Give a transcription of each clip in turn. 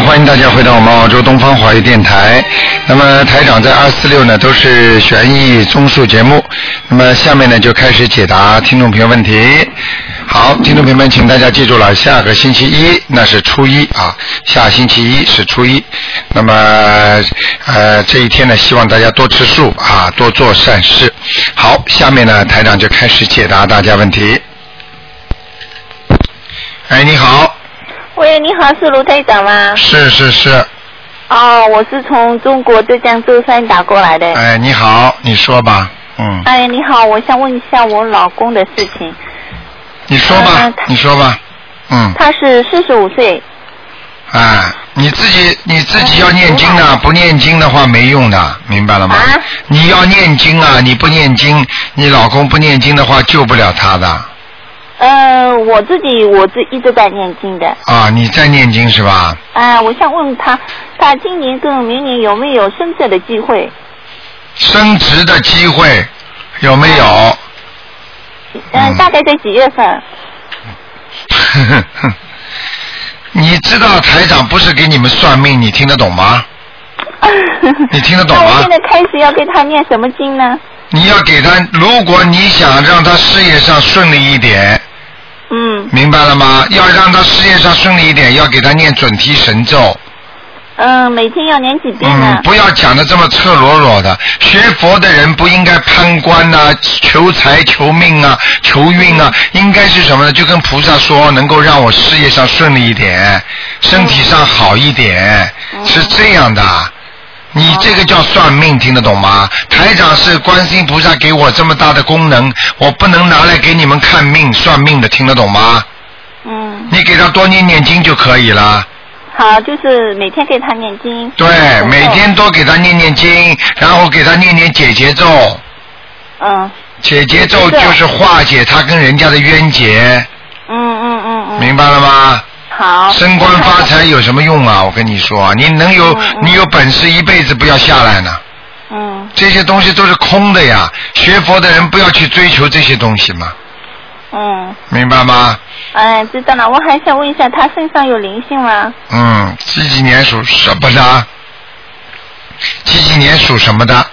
欢迎大家回到我们澳洲东方华语电台。那么台长在二四六呢都是悬疑综述节目。那么下面呢就开始解答听众朋友问题。好，听众朋友们，请大家记住了，下个星期一那是初一啊，下星期一是初一。那么呃这一天呢，希望大家多吃素啊，多做善事。好，下面呢台长就开始解答大家问题。哎，你好，喂，你好，是卢队长吗？是是是，哦，我是从中国浙江舟山打过来的。哎，你好，你说吧，嗯，哎，你好，我想问一下我老公的事情。你说吧呃，你说吧，嗯，他是四十五岁，哎，你自己你自己要念经的，不念经的话没用的，明白了吗？啊？你要念经啊，你不念经，你老公不念经的话救不了他的呃，我自己我自一直在念经的。啊，你在念经是吧？啊、我想问他，他今年跟明年有没有升职的机会？升职的机会有没有？嗯、嗯大概在几月份？你知道台长不是给你们算命，你听得懂吗？你听得懂吗那我现在开始要给他念什么经呢？你要给他，如果你想让他事业上顺利一点，嗯明白了吗？要让他事业上顺利一点，要给他念准提神咒。嗯、每天要念几遍呢嗯，？不要讲的这么赤裸裸的。学佛的人不应该攀官呐、求财、求命啊、求运啊，应该是什么呢？就跟菩萨说，能够让我事业上顺利一点，身体上好一点，嗯是这样的。你这个叫算命，听得懂吗？台长是观世音菩萨给我这么大的功能，我不能拿来给你们看命算命的，听得懂吗？嗯，你给他多念念经就可以了。好，就是每天给他念经。对，每天多给他念念经，然后给他念念解结咒。嗯解结咒就是化解他跟人家的冤结，嗯嗯嗯嗯。明白了吗？好。升官发财有什么用啊？我跟你说，你能有你有本事一辈子不要下来呢？嗯这些东西都是空的呀。学佛的人不要去追求这些东西嘛，嗯，明白吗？哎，知道了。我还想问一下，他身上有灵性吗？嗯，几几年属什么的？几几年属什么的？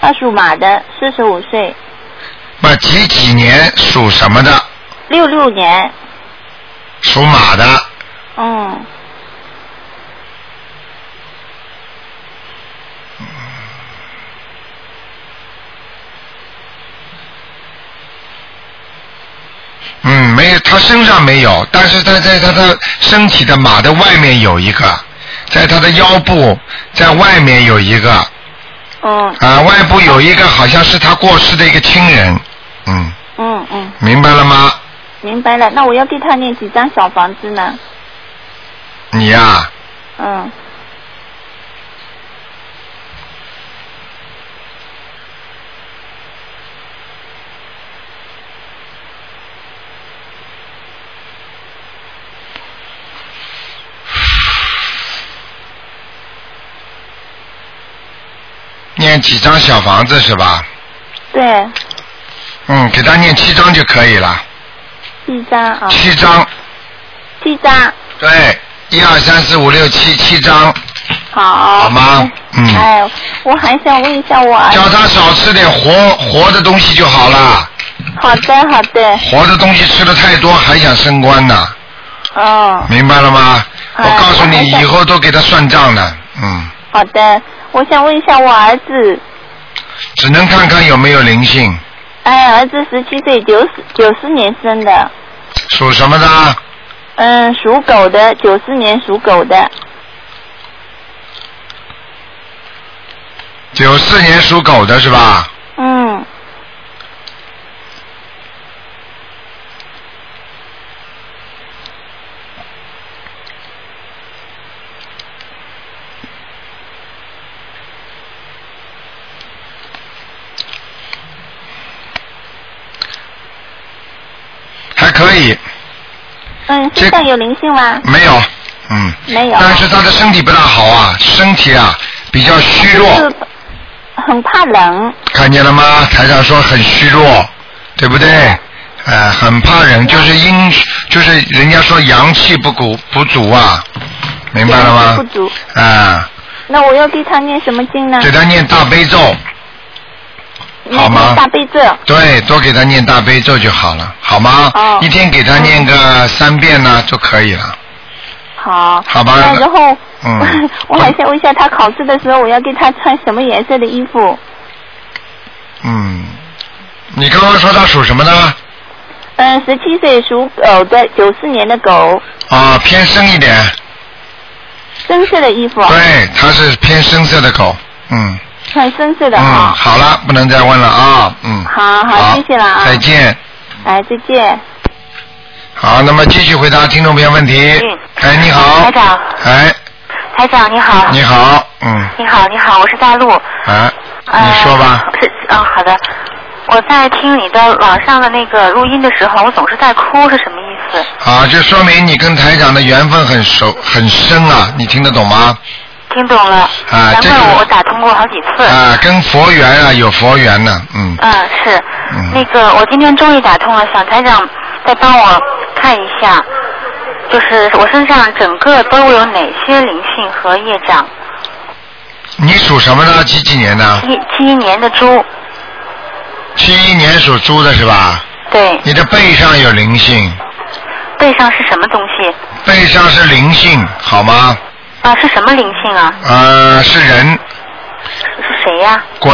他属马的，四十五岁，那，几几年属什么的？六六年。属马的。嗯嗯，没有，他身上没有，但是他在他的身体的马的外面有一个，在他的腰部，在外面有一个，哦啊，外部有一个好像是他过世的一个亲人，嗯，嗯嗯，明白了吗？明白了。那我要给他念几张小房子呢？你呀、嗯念几张小房子是吧？对，嗯，给他念七张就可以了，七张啊，七张，七张。对，一二三四五六七，七张，好。好吗？嗯。哎，我还想问一下我儿子。叫他少吃点活活的东西就好了，好的好的，活的东西吃的太多还想升官呢。哦，明白了吗？我哎告诉你，以后都给他算账的，嗯，好的。我想问一下我儿子，只能看看有没有灵性，哎，儿子十七岁，九十九四年生的，属什么的？嗯，属狗的，九四年属狗的，九四年属狗的是吧？嗯，还可以，嗯，这身上有灵性吗？没有，嗯，没有。但是他的身体不大好啊，身体啊比较虚弱，就是很怕冷。看见了吗？台长说很虚弱，对不对？呃，很怕人，就是阴，就是人家说阳气不足不足啊，明白了吗不？足。啊，那我要给他念什么经呢？给他念大悲咒，念好吗大悲咒。对，多给他念大悲咒就好了，好吗？哦一天给他念个三遍呢就可以了。好。好吧那然后，嗯 我还想问一下，他考试的时候，我要给他穿什么颜色的衣服？嗯，你刚刚说他属什么呢？嗯，十七岁属狗的，九四年的狗，啊，偏深一点。深色的衣服。对，他是偏深色的狗。嗯。穿深色的嗯，哈。好了，不能再问了啊。嗯。好好谢谢了啊再见。哎，再见。好，那么继续回答听众朋友问题。嗯哎，你好台。长，哎，台长你好。你好，嗯，你好，你好，我是大陆。哎，呃你说吧。是，嗯，好的。我在听你的网上的那个录音的时候，我总是在哭，是什么意思？啊，这说明你跟台长的缘分很熟很深啊，你听得懂吗？听懂了。啊这个难怪我打通过好几次。啊，跟佛缘啊有佛缘呢，嗯。嗯，是。嗯那个，我今天终于打通了，想台长再帮我看一下，就是我身上整个都有哪些灵性和业障？你属什么呢？几几年的？七七一年的猪，七一年属猪的是吧？对，你的背上有灵性，背上是什么东西？背上是灵性，好吗？啊，是什么灵性啊？呃，是人是谁呀、鬼，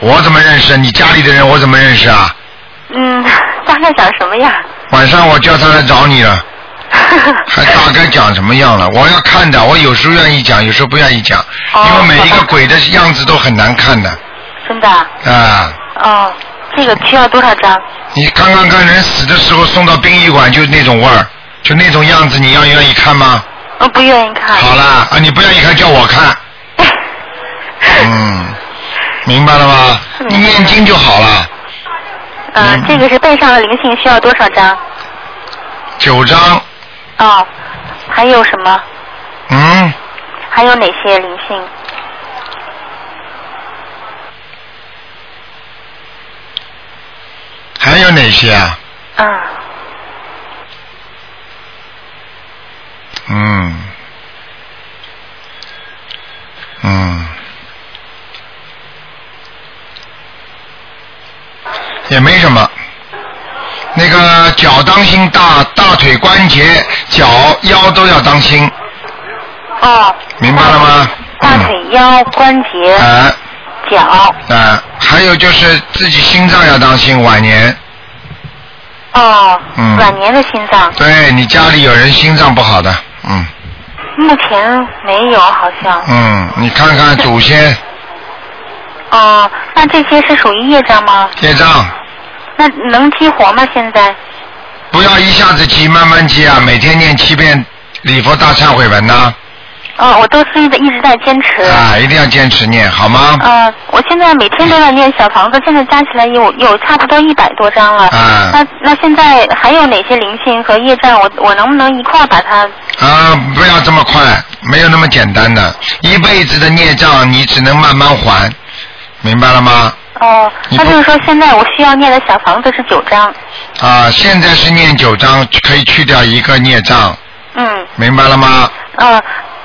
我怎么认识？你家里的人我怎么认识啊？嗯，大概长什么样？晚上我叫他来找你了，还大概讲什么样了？我要看的，我有时候愿意讲，有时候不愿意讲，哦因为每一个好吧鬼的样子都很难看的真的啊？啊。哦，这个需要多少张？你刚刚跟人死的时候送到殡仪馆就那种味儿，就那种样子，你要愿意看吗？我不愿意看。好啦，啊，你不愿意看叫我看，嗯，明白了吗？念经就好了，嗯、嗯这个是背上的灵性，需要多少张？九张，哦，还有什么？嗯，还有哪些灵性？还有哪些啊？嗯，嗯，嗯，也没什么。那个脚当心大大腿关节、脚腰都要当心，哦。明白了吗？大腿、腰、关节、啊脚。啊，还有就是自己心脏要当心，晚年。哦。嗯晚年的心脏，对你家里有人心脏不好的，嗯目前没有，好像。嗯，你看看祖先哦，那这些是属于业障吗？业障，那能激活吗？现在？不要一下子激，慢慢激啊，每天念七遍礼佛大忏悔文呐、哦，我都是一直一直在坚持。啊，一定要坚持念，好吗？呃，我现在每天都在念小房子，现在加起来有有差不多一百多张了。啊那那现在还有哪些灵性和业障？我我能不能一块儿把它？啊，不要这么快，没有那么简单的，一辈子的孽障你只能慢慢还，明白了吗？哦，那就是说现在我需要念的小房子是九张。啊，现在是念九张，可以去掉一个孽障，嗯，明白了吗？呃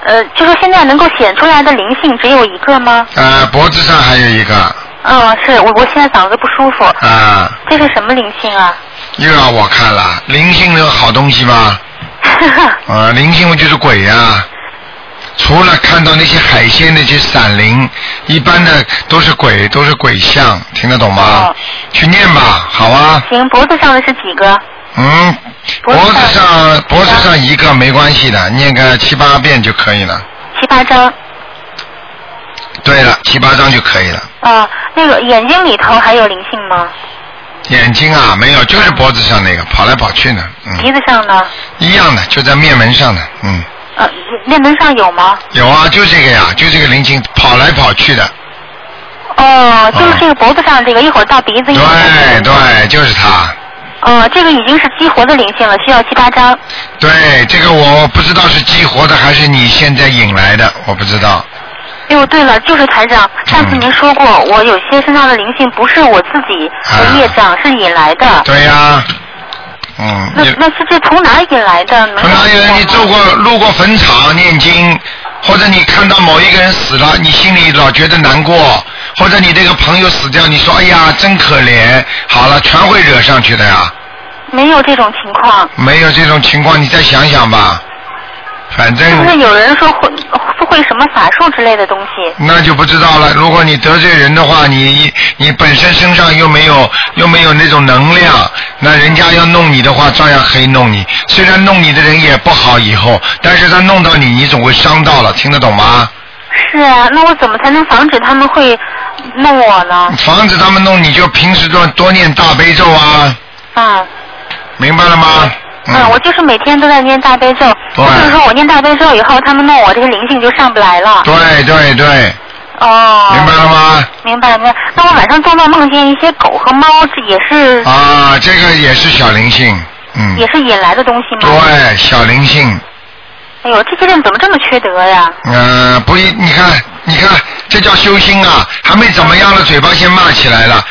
呃，就说现在能够显出来的灵性只有一个吗？呃，脖子上还有一个，嗯，是我我现在嗓子不舒服，啊，这是什么灵性啊？又要我看了，灵性有好东西吗？啊，灵性就是鬼呀、除了看到那些海鲜那些闪灵，一般的都是鬼，都是鬼像，听得懂吗？哦去念吧，好啊。行，脖子上的是几个？嗯，脖脖子子上上脖子上一个没关系的，念个七八遍就可以了。七八张。对了，七八张就可以了。啊，那个眼睛里头还有灵性吗？眼睛啊，没有，就是脖子上那个跑来跑去呢，嗯鼻嗯，子上呢？一样的，就在面门上的，嗯，呃，面门上有吗？有啊，就这个呀，就这个灵性跑来跑去的，哦，就是这个脖子上这个，一会儿到鼻子，一会儿到对。对，就是他。哦，这个已经是激活的灵性了，需要七八张。对，这个我不知道是激活的还是你现在引来的，我不知道。哎呦，对了，就是台长，上次您说过，我有些身上的灵性不是我自己的业障，是引来的。对呀、嗯，那那是这从哪儿引来的？能从哪里来？你走过路过坟场念经，或者你看到某一个人死了，你心里老觉得难过，或者你这个朋友死掉，你说哎呀真可怜，好了，全会惹上去的呀。没有这种情况。没有这种情况，你再想想吧。反是不是有人说会会什么法术之类的东西？那就不知道了。如果你得罪人的话，你你本身身上又没有又没有那种能量，那人家要弄你的话，照样可以弄你。虽然弄你的人也不好以后，但是他弄到你，你总会伤到了，听得懂吗？是啊，那我怎么才能防止他们会弄我呢？防止他们弄，你就平时多多念大悲咒啊，啊，明白了吗？嗯，我就是每天都在念大悲咒，对就是说我念大悲咒以后，他们弄我这个灵性就上不来了。对对对，哦。明白了吗？明白明白。那我晚上做梦梦见一些狗和猫，这也是、啊，这个也是小灵性，嗯，也是引来的东西吗？对，小灵性。哎呦，这些人怎么这么缺德呀？嗯，不一，你看，你看，这叫修心啊！还没怎么样了，嘴巴先骂起来了，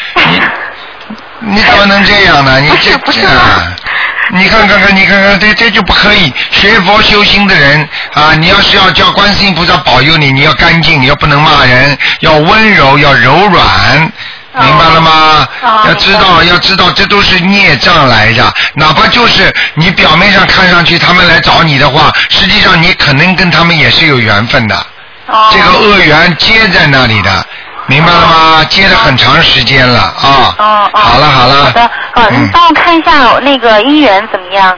你你怎么能这样呢？你这不是这啊，你看看看，你看看，这这就不可以。学佛修心的人啊，你要是要叫观世音菩萨保佑你，你要干净，你要不能骂人，要温柔，要柔软。明白了吗？哦要知道，要知道，这都是孽障来的。哪怕就是你表面上看上去他们来找你的话，实际上你可能跟他们也是有缘分的。哦。这个恶缘接在那里的，明白了吗？接了很长时间了啊。哦哦。好了好了。好的，哦，你嗯，帮我看一下那个姻缘怎么样？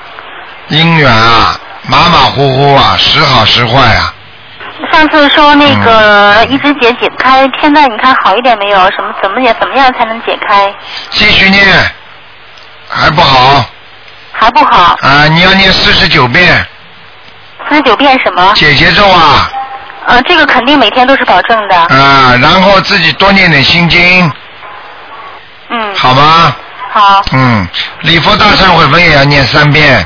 姻缘啊，马马虎虎啊，时好时坏啊。上次说那个嗯一直解解不开，现在你看好一点没有？什么怎么也怎么样才能解开？继续念，还不好还不好，啊！你要念四十九遍四十九遍什么？解结咒啊呃，这个肯定每天都是保证的。啊，然后自己多念点心经，嗯，好吗？好，嗯，礼佛大忏悔文也要念三遍，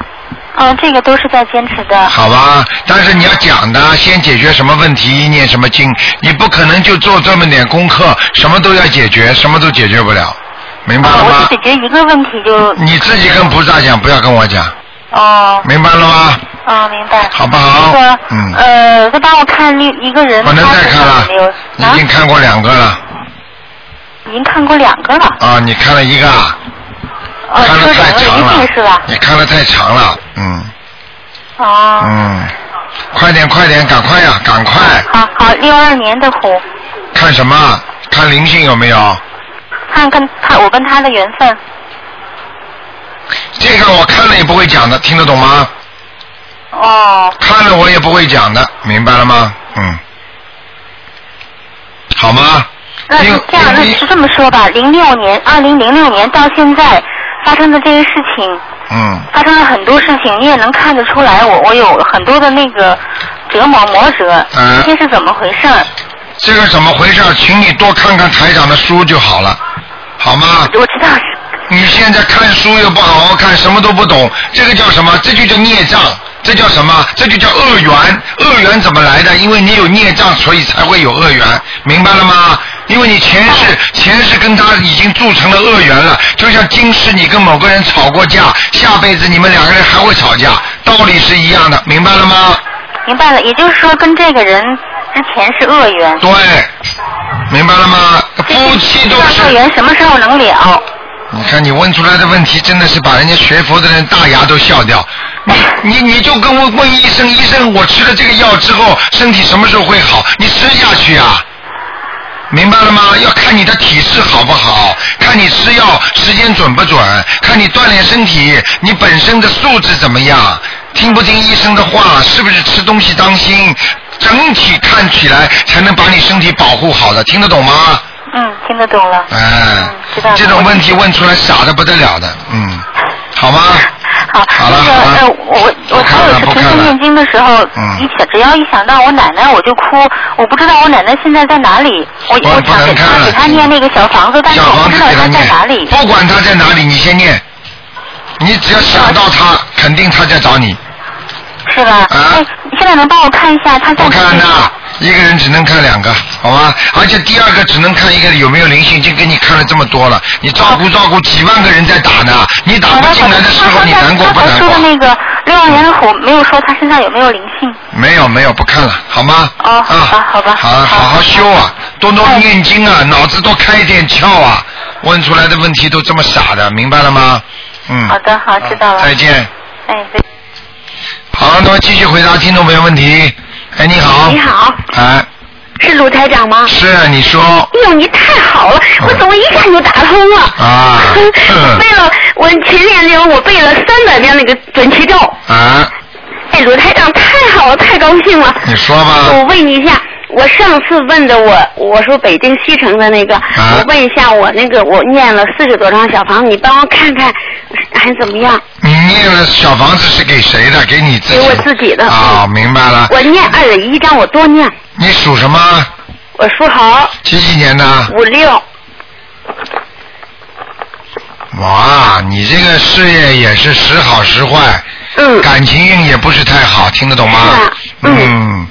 嗯，这个都是在坚持的。好吧？但是你要讲的，先解决什么问题，念什么经，你不可能就做这么点功课，什么都要解决，什么都解决不了，明白了哦，我吗就？解决一个问题就。你自己跟菩萨讲，不要跟我讲，哦，明白了吗？哦，明白。好不好那个，嗯呃，再帮我看另一个人，不能再看了已经看过两个了已经看过两个了。啊！你看了一个啊，哦，看的说两个太长了是吧？，你看的太长了，嗯哦。嗯，快点快点，赶快呀、赶快！好好，六二年的虎，看什么？看灵性有没有？看跟他我跟他的缘分。这个我看了也不会讲的，听得懂吗？哦，看了我也不会讲的，明白了吗？嗯，好吗？那这样，那因是这么说吧，零六年，二零零六年到现在发生的这些事情，嗯，发生了很多事情，你也能看得出来，我我有很多的那个折磨磨折，嗯这些是怎么回事儿？这个怎么回事？请你多看看台长的书就好了，好吗？我知道，你现在看书又不好好看，什么都不懂，这个叫什么？这就叫孽障，这叫什么？这就叫恶缘。恶缘怎么来的？因为你有孽障，所以才会有恶缘，明白了吗？因为你前世前世跟他已经铸成了恶缘了，就像今世你跟某个人吵过架，下辈子你们两个人还会吵架，道理是一样的，明白了吗？明白了，也就是说跟这个人之前是恶缘，对，明白了吗？夫妻都这是恶缘什么时候能了？你看你问出来的问题，真的是把人家学佛的人大牙都笑掉。你 你你就跟我问医生，医生，我吃了这个药之后，身体什么时候会好？你吃下去啊，明白了吗？要看你的体质好不好，看你吃药时间准不准，看你锻炼身体，你本身的素质怎么样，听不听医生的话，是不是吃东西当心，整体看起来才能把你身体保护好的，听得懂吗？嗯，听得懂了。哎嗯，知道这种问题问出来傻的不得了的，嗯，好吗？好，那个呃，我我还有了不看了是平时念经的时候，嗯一想只要一想到我奶奶我就哭，我不知道我奶奶现在在哪里，我我想给她给她念那个小房子，但是小房我不知道她在哪里，。不管她在哪里，你先念。你只要想到他，肯定他在找你。是吧？啊哎，你现在能帮我看一下她在不看的哪里？，一个人只能看两个，好吧？而且第二个只能看一个有没有灵性，已经给你看了这么多了，你照顾照顾几万个人在打呢，你打不进来的时候，你难过不难过？说的那个六二年的虎没有说他身上有没有灵性。没有没有，不看了，好吗？哦好吧啊，好吧好好好修啊，多多哎念经啊，脑子多开一点窍啊，问出来的问题都这么傻的，明白了吗？嗯。好的好知道了再见。哎，对。好，那么继续回答听众朋友问题。哎，你好。你。好，哎，是鲁台长吗？是啊，你说。哎呦，你太好了，我怎么一下就打通了？啊 嗯背了，我前两天我背了三百遍那个准提咒。啊，哎，鲁台长太好了，太高兴了。你说吧。我问你一下，我上次问的我，我说北京西城的那个，啊我问一下我那个我念了四十多张小房，你帮我看看 还怎么样？你念了小房子是给谁的？给你自己。给我自己的啊，嗯明白了。我念二十一张，我多念。你属什么？我属猴，几几年的？五六。哇，你这个事业也是时好时坏，嗯。感情运也不是太好，听得懂吗？是啊嗯。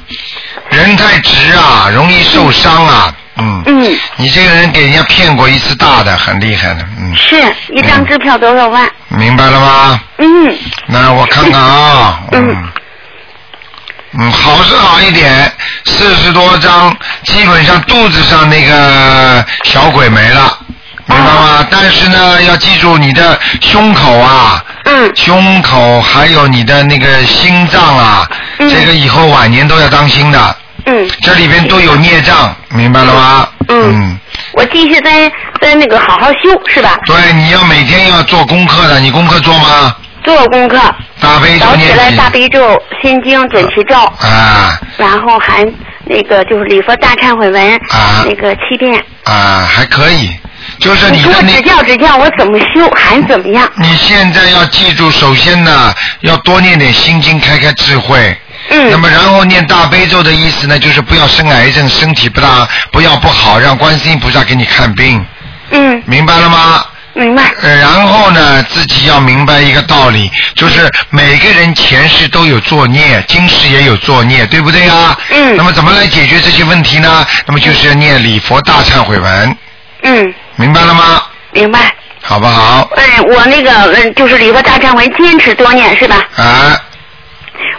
人太直啊，容易受伤啊。嗯。嗯。你这个人给人家骗过一次大的，很厉害的。嗯。是一张支票多少万？明白了吗？嗯那我看看啊。嗯。嗯，好是好一点，四十多张，基本上肚子上那个小鬼没了，明白吗？但是呢，要记住你的胸口啊，嗯。胸口还有你的那个心脏啊，嗯。这个以后晚年都要当心的，嗯。这里边都有孽障，明白了吗？嗯。我继续在在那个好好修是吧？对，你要每天要做功课的，你功课做吗？做功课，大悲咒早起来大悲咒、心经、准提咒，啊。然后还那个就是礼佛大忏悔文，啊。那个七遍。啊，还可以，就是你的那指教指教，我怎么修还怎么样？你现在要记住，首先呢，要多念点心经，开开智慧。嗯那么，然后念大悲咒的意思呢，就是不要生癌症，身体不大不要不好，让观世音菩萨给你看病，嗯，明白了吗？明白。呃，然后呢，自己要明白一个道理，就是每个人前世都有作孽，今世也有作孽，对不对啊？嗯那么怎么来解决这些问题呢？那么就是要念礼佛大忏悔文，嗯，明白了吗？明白。好不好？哎，我那个嗯，就是礼佛大忏悔坚持多念是吧？啊，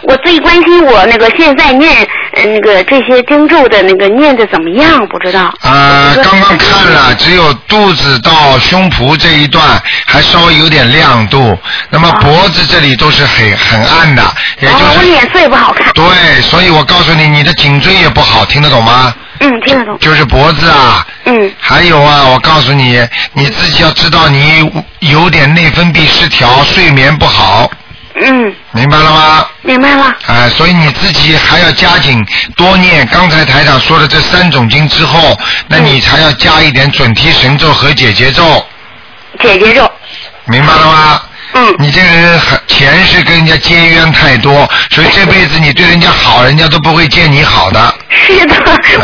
我最关心我那个现在念呃那个这些经咒的那个念的怎么样？不知道。呃，刚刚看了，只有肚子到胸脯这一段还稍微有点亮度，那么脖子这里都是很很暗的，也就哦，我、脸色也不好看。对，所以我告诉你，你的颈椎也不好，听得懂吗？嗯，听得懂。就是脖子啊，嗯还有啊，我告诉你，你自己要知道你有点内分泌失调，睡眠不好，嗯，明白了吗？明白了。啊、所以你自己还要加紧多念刚才台长说的这三种经之后，那你才要加一点准提神咒和解结咒，解结咒。明白了吗？嗯你这个人很前世跟人家结冤太多，所以这辈子你对人家好，人家都不会见你好的，是的，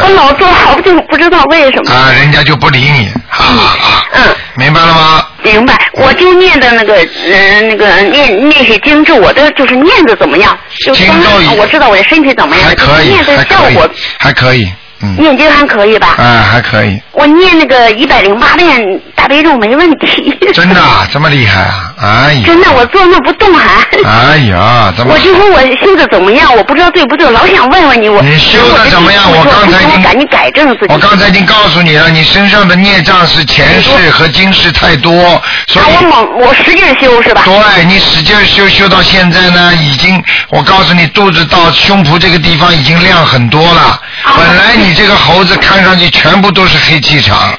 我老做好就不知道为什么。啊，人家就不理你，哈哈哈。嗯，明白了吗？明白。我就念的那个，呃，那个念念些经咒，我的就是念的怎么样？就是经咒我知道我的身体怎么样，还可以，念的还可以效果，，还可以，嗯，念经还可以吧？啊，还可以，我念那个一百零八遍大悲咒没问题。真的啊这么厉害啊？哎呀，真的，我坐那不动还。哎呀，怎么我？就说我修的怎么样，我不知道对不对，老想问问你。我你修的怎么样我刚才已经赶紧改正自己。我刚才已经告诉你了，你身上的孽障是前世和今世太多，所以啊我猛，我使劲修是吧？对你使劲修修到现在呢，已经我告诉你，肚子到胸脯这个地方已经亮很多了。啊本来你这个猴子看上去全部都是黑气场，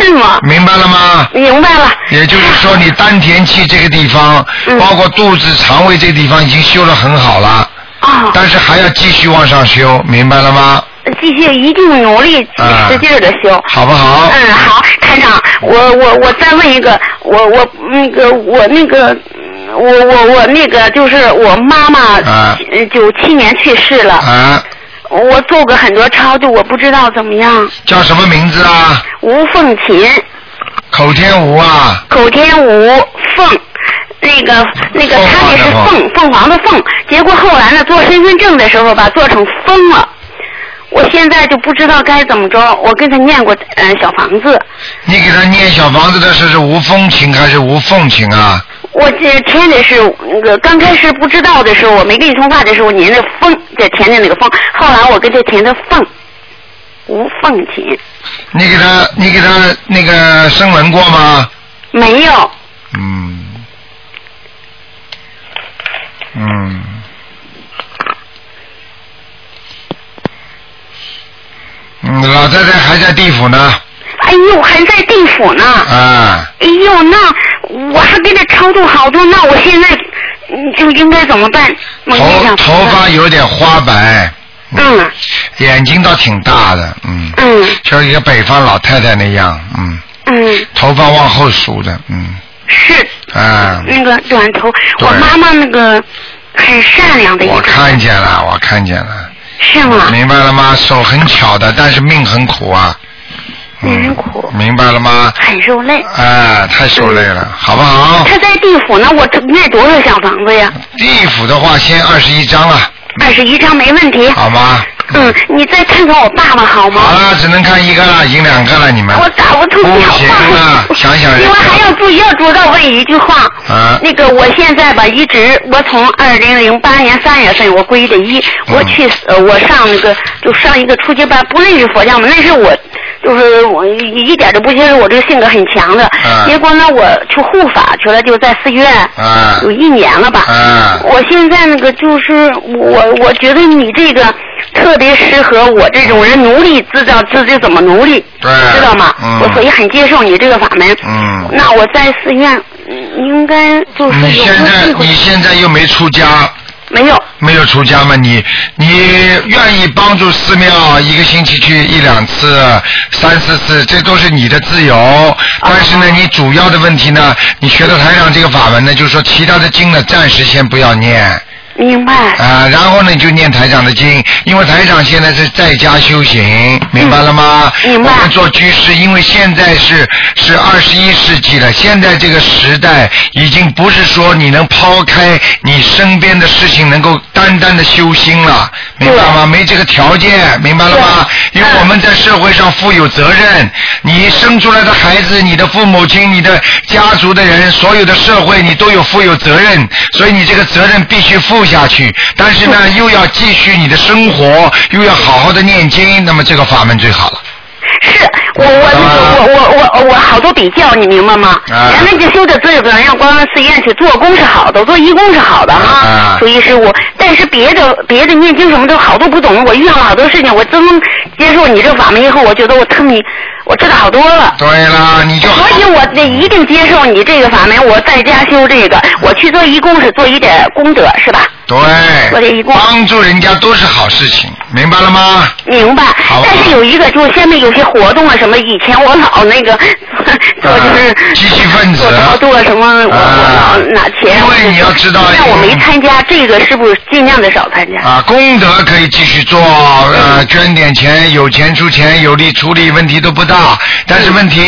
是吗？明白了吗？明白了。也就是说，你丹田气这个地方，嗯包括肚子、肠胃这个地方已经修得很好了，啊，但是还要继续往上修，明白了吗？继续一定努力啊使劲的修。好不好？嗯，好，台长，我我我再问一个，我我那个我那个。嗯我我我那个就是我妈妈啊，九七年去世了，啊，我做过很多超度，我不知道怎么样。叫什么名字啊？吴凤琴，口天吴啊，口天吴凤，那个那个他那是凤凤凤凰的凤，结果后来呢做身份证的时候吧做成风了。我现在就不知道该怎么着。我跟他念过嗯、呃小房子，你给他念小房子的时候是无风情还是无凤情啊？我这填的是那个刚开始不知道的时候，我没跟你通话的时候，您的凤在填的那个凤，后来我跟他填的凤，无凤琴你给他你给他那个声纹过吗？没有。嗯，嗯，嗯，老太太还在地府呢，哎呦，还在地府呢。啊，哎呦，那我还给他超度好多，那我现在嗯就应该怎么办？头头发有点花白，嗯。眼睛倒挺大的，嗯，嗯。像一个北方老太太那样，嗯，嗯，头发往后梳的，嗯，是。啊，那个短头，我妈妈那个很善良的一个。我，看见了，我看见了，是吗？明白了吗？手很巧的，但是命很苦啊。嗯命很苦明白了吗？很受累。哎，太受累了，好不好？他在地府呢，我念多少小房子呀？地府的话，先二十一张了，二十一张没问题。好吗？嗯，你再看看我爸爸好吗？好了，只能看一个了，已经两个了，你们。我打不出不电行话。啊，想想人另外还要注意，要主要问一句话。啊那个，我现在吧，一直我从二零零八年三月份我皈的依，嗯我去呃，我上那个就上一个初级班，不认识佛教嘛，那是我就是我一点都不接受，我这个性格很强的。啊结果呢，我去护法去了，就在寺院。啊有一年了吧。啊我现在那个就是我，我觉得你这个特别适合我这种人，努力知道自己怎么努力，对知道吗？嗯我所以很接受你这个法门。嗯那我在寺院，嗯应该就是有你现在你现在又没出家，没有？没有出家吗？你你愿意帮助寺庙一个星期去一两次、三四次，这都是你的自由。但是呢，你主要的问题呢，你学到台上这个法门呢，就是说其他的经呢，暂时先不要念。明白。啊，然后呢，你就念台长的经，因为台长现在是在家修行，明白了吗？嗯明白我们做居士，因为现在是是二十一世纪了，现在这个时代已经不是说你能抛开你身边的事情，能够单单的修心了，明白吗？没这个条件，明白了吗？因为我们在社会上负有责任，你生出来的孩子，你的父母亲，你的家族的人，所有的社会，你都有负有责任，所以你这个责任必须负下去。但是呢，又要继续你的生活，又要好好的念经，那么这个法门最好了。是我我我我我我好多比较，你明白吗？啊原来就修的这个让光寺院去做工是好的，做义工是好的哈。啊所以是我，但是别的别的念经什么都好多不懂，我遇上了好多事情，我自从接受你这个法门以后，我觉得我特别我知道好多了。对了，你就所以我得一定接受你这个法门，我在家修这个，我去做义工是做一点功德，是吧？对我这一共帮助人家都是好事情，明白了吗？明白好。但是有一个，就是现在有些活动啊，什么以前我老那个做 就是啊积极分子做操作什么，我老拿钱。因为你要知道但我没参加，这个是不是尽量的少参加？啊，功德可以继续做，呃，捐点钱，有钱出钱，有力出力，问题都不大。但是问题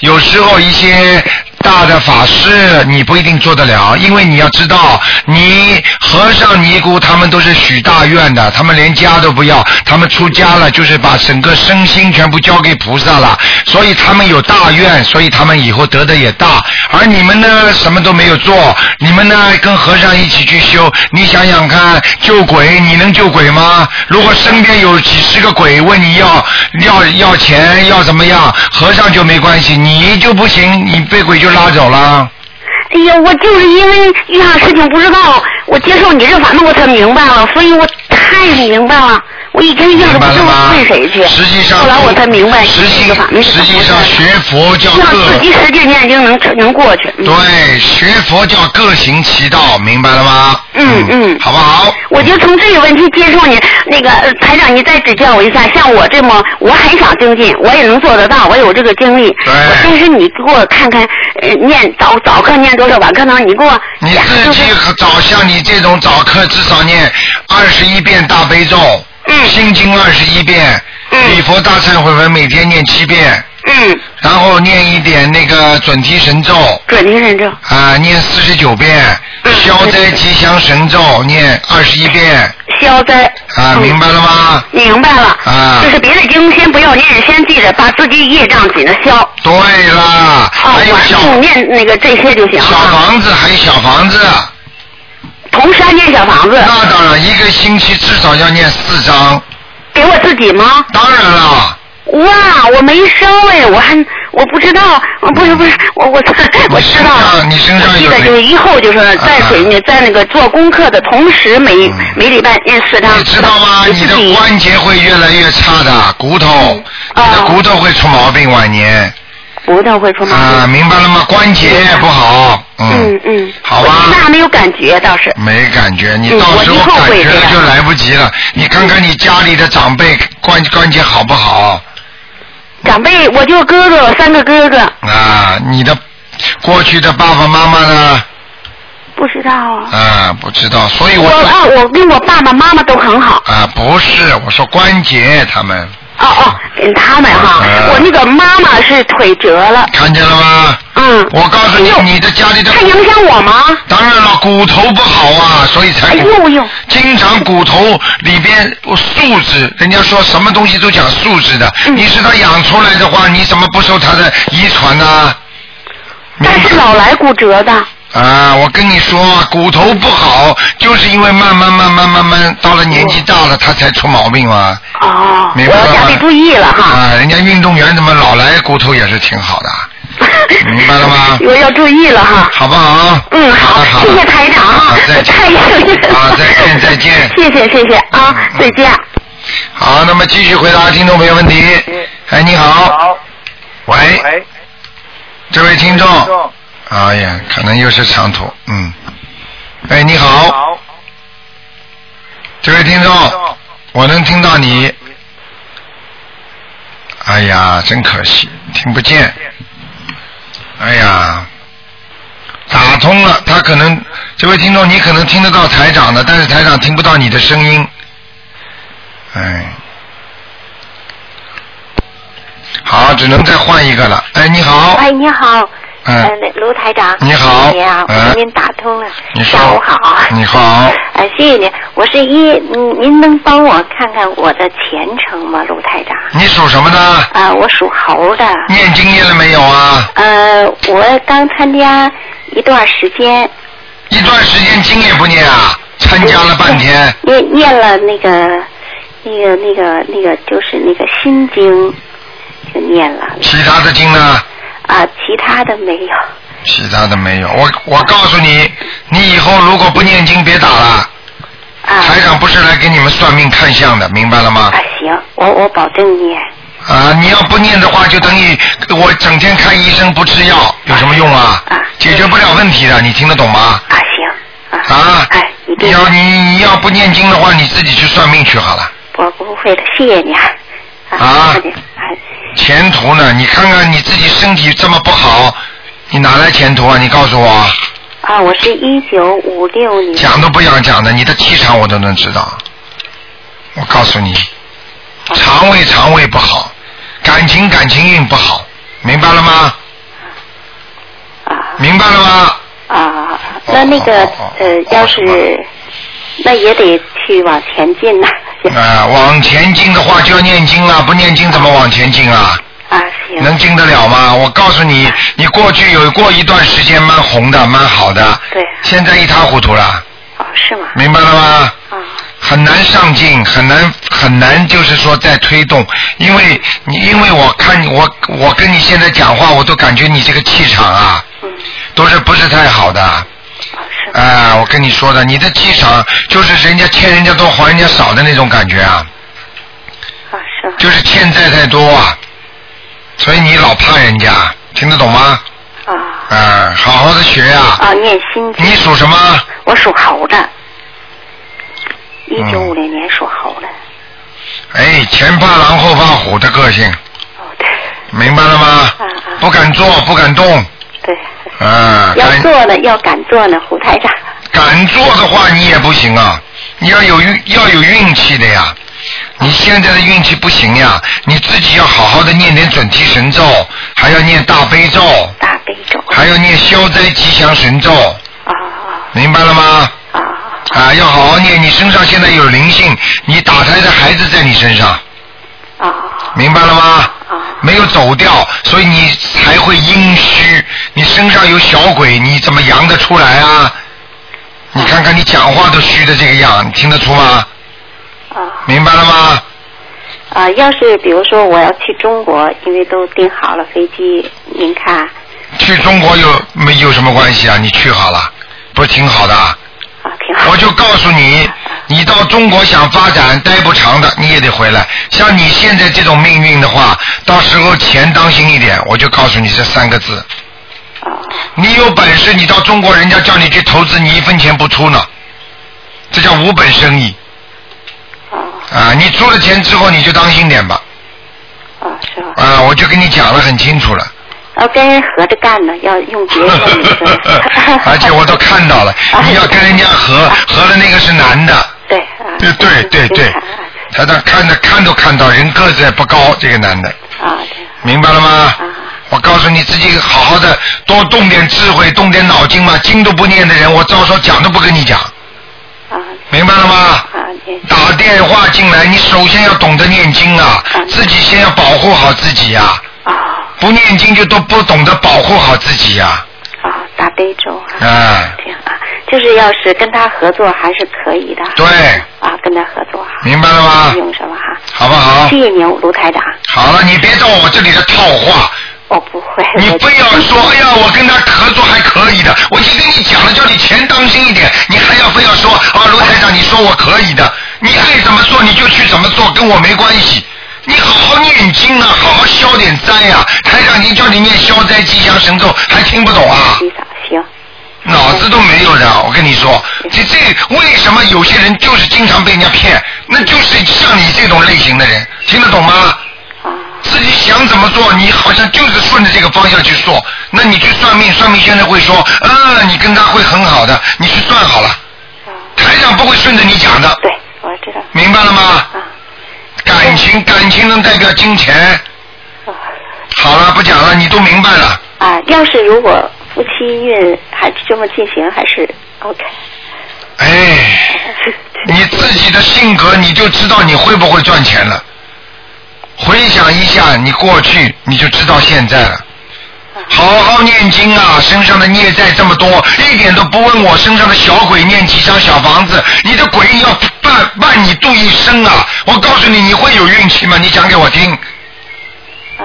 有时候一些大的法事你不一定做得了，因为你要知道，你和尚尼姑他们都是许大愿的，他们连家都不要，他们出家了就是把整个身心全部交给菩萨了，所以他们有大愿，所以他们以后得的也大。而你们呢，什么都没有做，你们呢跟和尚一起去修，你想想看，救鬼你能救鬼吗？如果身边有几十个鬼问你要要要钱要怎么样，和尚就没关系，你就不行，你被鬼就拉走了。哎呀，我就是因为遇上事情不知道，我接受你这法门我才明白了，所以我太明白了。我以前遇上明不知道？问谁去，实际上，后来我才明白实际这个法门是实际上学佛叫让各自己使劲念经能能过去。嗯对，学佛叫各行其道，明白了吗？嗯嗯好不好？我就从这个问题接受你，那个呃台长，你再指教我一下。像我这么，我很想精进，我也能做得到，我有这个精力。对但是你给我看看，呃，念早早课念多少，晚课呢？你给我你自己是早像你这种早课至少念二十一遍大悲咒，嗯心经二十一遍，嗯礼佛大忏悔文每天念七遍，嗯，然后念一点那个准提神咒准提神咒。啊，念四十九遍，嗯消灾吉祥神咒念二十一遍消灾。啊，嗯明白了吗？明白了。啊就是别的经先不要念，先记着把自己业障紧着消。对啦，啊，还有小上念那个这些就行小啊。房子，还有小房子，同时还念小房子，那当然一个星期至少要念四张，给我自己吗？当然了。哇，我没烧哎，我还我不知道，我不是不是，我我 我知道了。你身上有记有得就是以后就是在啊水你在那个做功课的同时，每嗯每礼拜念四张。你知道吗？你的关节会越来越差的，骨头，嗯你的哦骨头会出毛病，晚年骨头会出毛病。啊，明白了吗？关节不好，嗯嗯，好吧我那还没有感觉倒是。没感觉，你嗯到时候感觉了就来不及了。你看看你家里的长辈关关节好不好长辈，我就哥哥，三个哥哥，啊？你的过去的爸爸妈妈呢？不知道啊。啊，不知道，所以我我我跟我爸爸妈妈都很好。啊，不是，我说关节他们哦哦，跟他们哈，嗯我那个妈妈是腿折了，看见了吗？嗯。我告诉你哎呦，你的家里的它影响我吗？当然了，骨头不好啊，所以才哎呦呦，经常骨头里边素质，人家说什么东西都讲素质的。嗯你是他养出来的话，你怎么不受他的遗传呢？明但白是老来骨折的。啊，我跟你说，骨头不好，就是因为慢慢慢慢慢慢到了年纪大了，他才出毛病嘛。哦，明白了吗要加倍注意了哈。啊，人家运动员怎么老来骨头也是挺好的，明白了吗我要注意了哈。好不好？嗯，好的好，的谢谢台长好啊，再见。太幸运了。好，再见再见。谢谢谢谢啊，再见。好，那么继续回答听众朋友问题。哎，你好，喂，喂，这位听众，哎呀，可能又是长途，嗯。哎，你好，好，这位听众，我能听到你。哎呀，真可惜，听不见。哎呀，打通了，他可能，这位听众，你可能听得到台长的，但是台长听不到你的声音。哎，好，只能再换一个了。哎，你好，哎，你好，嗯呃，卢台长，你好谢谢您啊，我嗯给您打通了，你下午好，你好呃，谢谢您，我是一，嗯，您能帮我看看我的前程吗，卢台长？你属什么的？啊、我属猴的，念经念了没有啊？呃，我刚参加一段时间，一段时间经也不念啊？参加了半天，念念了那个，那个那个那个就是那个心经，就念了，其他的经呢？啊、其他的没有，其他的没有。我我告诉你，你以后如果不念经，别打了。啊，台长不是来给你们算命看相的，明白了吗啊？行，我我保证念，啊，你要不念的话，就等于我整天看医生不吃药，有什么用啊啊？解决不了问题的，你听得懂吗？啊行，啊，啊哎，你要你你要不念经的话，你自己去算命去好了。我不会的，谢谢你啊。啊前途呢？你看看你自己身体这么不好，你哪来前途啊？你告诉我，啊，我是一九五六年。讲都不想讲的，你的气场我都能知道。我告诉你，肠胃肠胃不好，感情感情运不好，明白了吗？啊明白了吗？啊，那那个呃哦，要是那也得去往前进呐。啊、往前进的话就要念经啊，不念经怎么往前进啊？啊，行。能进得了吗？我告诉你，你过去有过一段时间蛮红的，蛮好的，对。现在一塌糊涂了，哦，是吗？明白了吗？啊很难上进，很难很难，就是说在推动，因为你因为我看你我我跟你现在讲话，我都感觉你这个气场啊，嗯，都是不是太好的。哦是吗？啊，我跟你说的，你的气场就是人家欠人家多还人家少的那种感觉啊，啊是？就是欠债太多啊，所以你老怕人家，听得懂吗？啊啊，好好的学呀、啊，念心经。你属什么？我属猴的。一九嗯五零年属猴的。哎，前怕狼后怕虎的个性，哦，对明白了吗啊啊？不敢做，不敢动，对。啊，要做呢，要敢做呢，胡台长。敢做的话你也不行啊，你要有运要有运气的呀。你现在的运气不行呀，你自己要好好的念点准提神咒，还要念大悲咒，大悲咒。还要念消灾吉祥神咒，啊明白了吗？啊啊，要好好念。你身上现在有灵性，你打胎的孩子在你身上，啊明白了吗？啊没有走掉，所以你才会阴虚。你身上有小鬼，你怎么阳得出来啊？你看看你讲话都虚的这个样，你听得出吗？啊明白了吗？啊！要是比如说我要去中国，因为都订好了飞机，您看去中国有没有什么关系啊？你去好了，不是挺好的啊？啊挺好。我就告诉你，你到中国想发展，待不长的，你也得回来。像你现在这种命运的话，到时候钱当心一点。我就告诉你这三个字：啊你有本事，你到中国，人家叫你去投资，你一分钱不出呢，这叫无本生意啊啊！你出了钱之后，你就当心点吧啊是吧？啊！我就跟你讲的很清楚了。要跟人合着干呢，要用别人的 名字。而且我都看到了，你要跟人家合，合的那个是男的，对啊。对对对他那看着看都看到，人个子也不高，这个男的，啊对明白了吗？啊我告诉你自己好好的，多动点智慧，动点脑筋嘛。经都不念的人，我照说讲都不跟你讲，啊明白了吗？啊对打电话进来，你首先要懂得念经啊，自己先要保护好自己呀、啊不念经就都不懂得保护好自己呀、啊打悲咒啊。啊。这样啊，就是要是跟他合作还是可以的。对，啊，跟他合作哈。明白了吗用什么哈？好不好谢？谢您，卢台长。好了，你别到我这里来套话，我不会。你我非要说，哎呀，我跟他合作还可以的，我已经跟你讲了，叫你钱当心一点，你还要非要说啊，卢台长，你说我可以的，你爱怎么做你就去怎么做，跟我没关系。你好好念经啊，好好消点灾啊！台长，您叫你念消灾吉祥神咒，还听不懂啊？脑子都没有的，我跟你说，这这为什么有些人就是经常被人家骗？那就是像你这种类型的人，听得懂吗？啊自己想怎么做，你好像就是顺着这个方向去做。那你去算命，算命先生会说，嗯，你跟他会很好的，你去算好了。啊，台上不会顺着你讲的，对，我知道。明白了吗？啊感情，感情能代表金钱。啊好了，不讲了，你都明白了。啊！要是如果夫妻运还这么进行，还是 OK。哎，你自己的性格你就知道你会不会赚钱了。回想一下你过去，你就知道现在了。好好念经啊！身上的孽债这么多，一点都不问我身上的小鬼念几张小房子，你的鬼要伴伴你度一生啊！我告诉你，你会有运气吗？你讲给我听。啊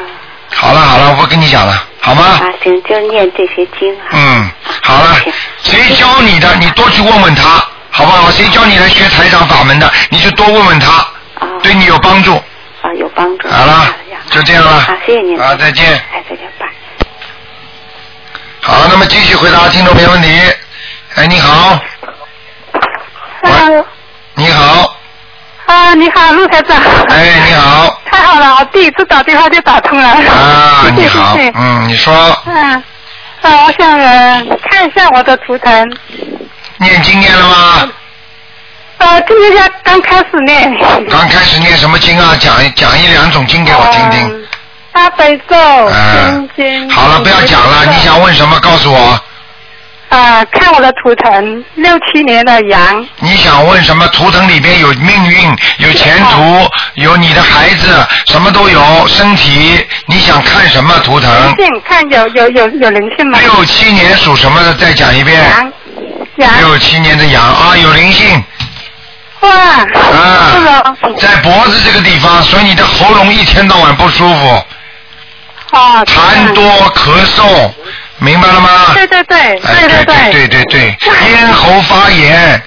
好了好了，我不跟你讲了，好吗？啊，行，就念这些经啊。嗯，好了行，谁教你的，你多去问问他，好不好？谁教你来学台长法门的，你就多问问他，啊对你有帮助。啊，有帮助。好了啊就这样了好，谢谢您。啊再见哎，再见，拜。好，那么继续回答听众朋友问题。哎，你好，喂，你好，啊，你好，陆台长。哎，你好，太好了，我第一次打电话就打通了。啊，谢谢你好谢谢，嗯，你说嗯，啊，我想呃看一下我的图腾。念经念了吗？呃，今天才刚开始念。刚开始念什么经啊？讲一讲一两种经给我听听。嗯大悲咒、嗯心经。好了，不要讲了，你想问什么？告诉我。啊，看我的图腾，六七年的羊。你想问什么？图腾里边有命运，有前途，有你的孩子，什么都有。身体，你想看什么图腾灵？性看有有有有灵性吗？六七年属什么的？再讲一遍。羊。羊。六七年的羊啊，有灵性哇。啊是。，在脖子这个地方，所以你的喉咙一天到晚不舒服，痰多咳嗽，明白了吗？对对对哎，对对对对对对，咽喉发炎、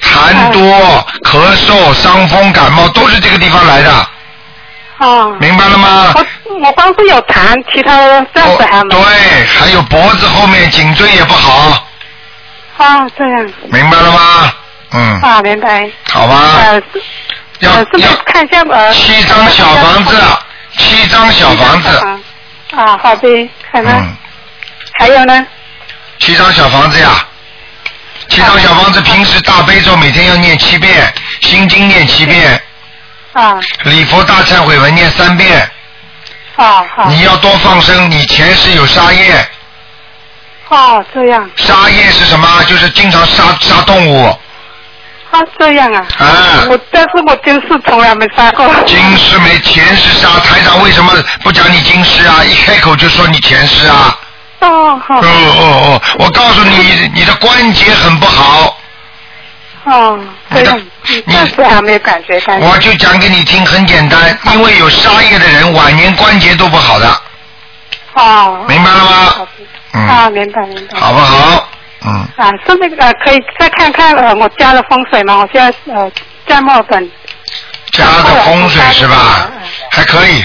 痰多、咳嗽、伤风感冒都是这个地方来的，哦。明白了吗？我我光是有痰，其他的暂时还没。哦对，还有脖子后面颈椎也不好，哦，这样明白了吗？嗯，啊，明白。好吧，呃，要呃，要看一下呃？七张小房子，七张小房子，啊，好的，可能、嗯，还有呢？七张小房子呀。七张小房子，平时大悲咒每天要念七遍，心经念七遍，啊礼佛大忏悔文念三遍，啊好你要多放生，你前世有杀业，哦这样杀业是什么？就是经常杀杀动物，啊这样啊啊我但是我今世从来没杀过今世没前世杀，台长为什么不讲你今世啊？一开口就说你前世啊？哦好哦哦哦，我告诉你，你的关节很不好，哦这样你嗯暂时还没有感觉感觉我就讲给你听，很简单，因为有杀业的人晚年关节都不好的，哦明白了吗好？嗯，啊明白明白好不好？嗯，啊，是那个呃，可以再看看呃我家的风水吗？我现在呃在墨尔本家的风水是吧？还可以。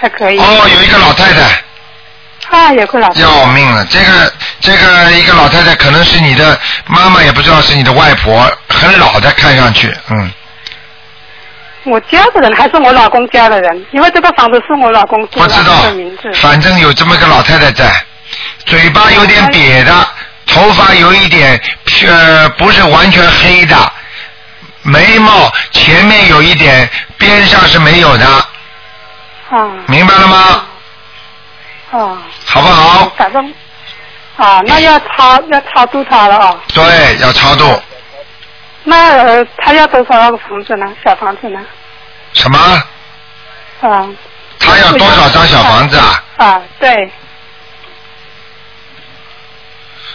还可以。哦，有一个老太太啊，有个老师要命了，这个这个一个老太太可能是你的妈妈，也不知道是你的外婆，很老的看上去，嗯，我家的人还是我老公家的人，因为这个房子是我老公住不知道名字。，反正有这么个老太太在，嘴巴有点瘪的，头发有一点呃不是完全黑的，眉毛前面有一点，边上是没有的，啊。明白了吗？啊，好不好？反正啊，那要超要超度他了啊。对，要超度那呃，他要多少那个房子呢？小房子呢？什么？啊他要多少张小房子啊？啊，对，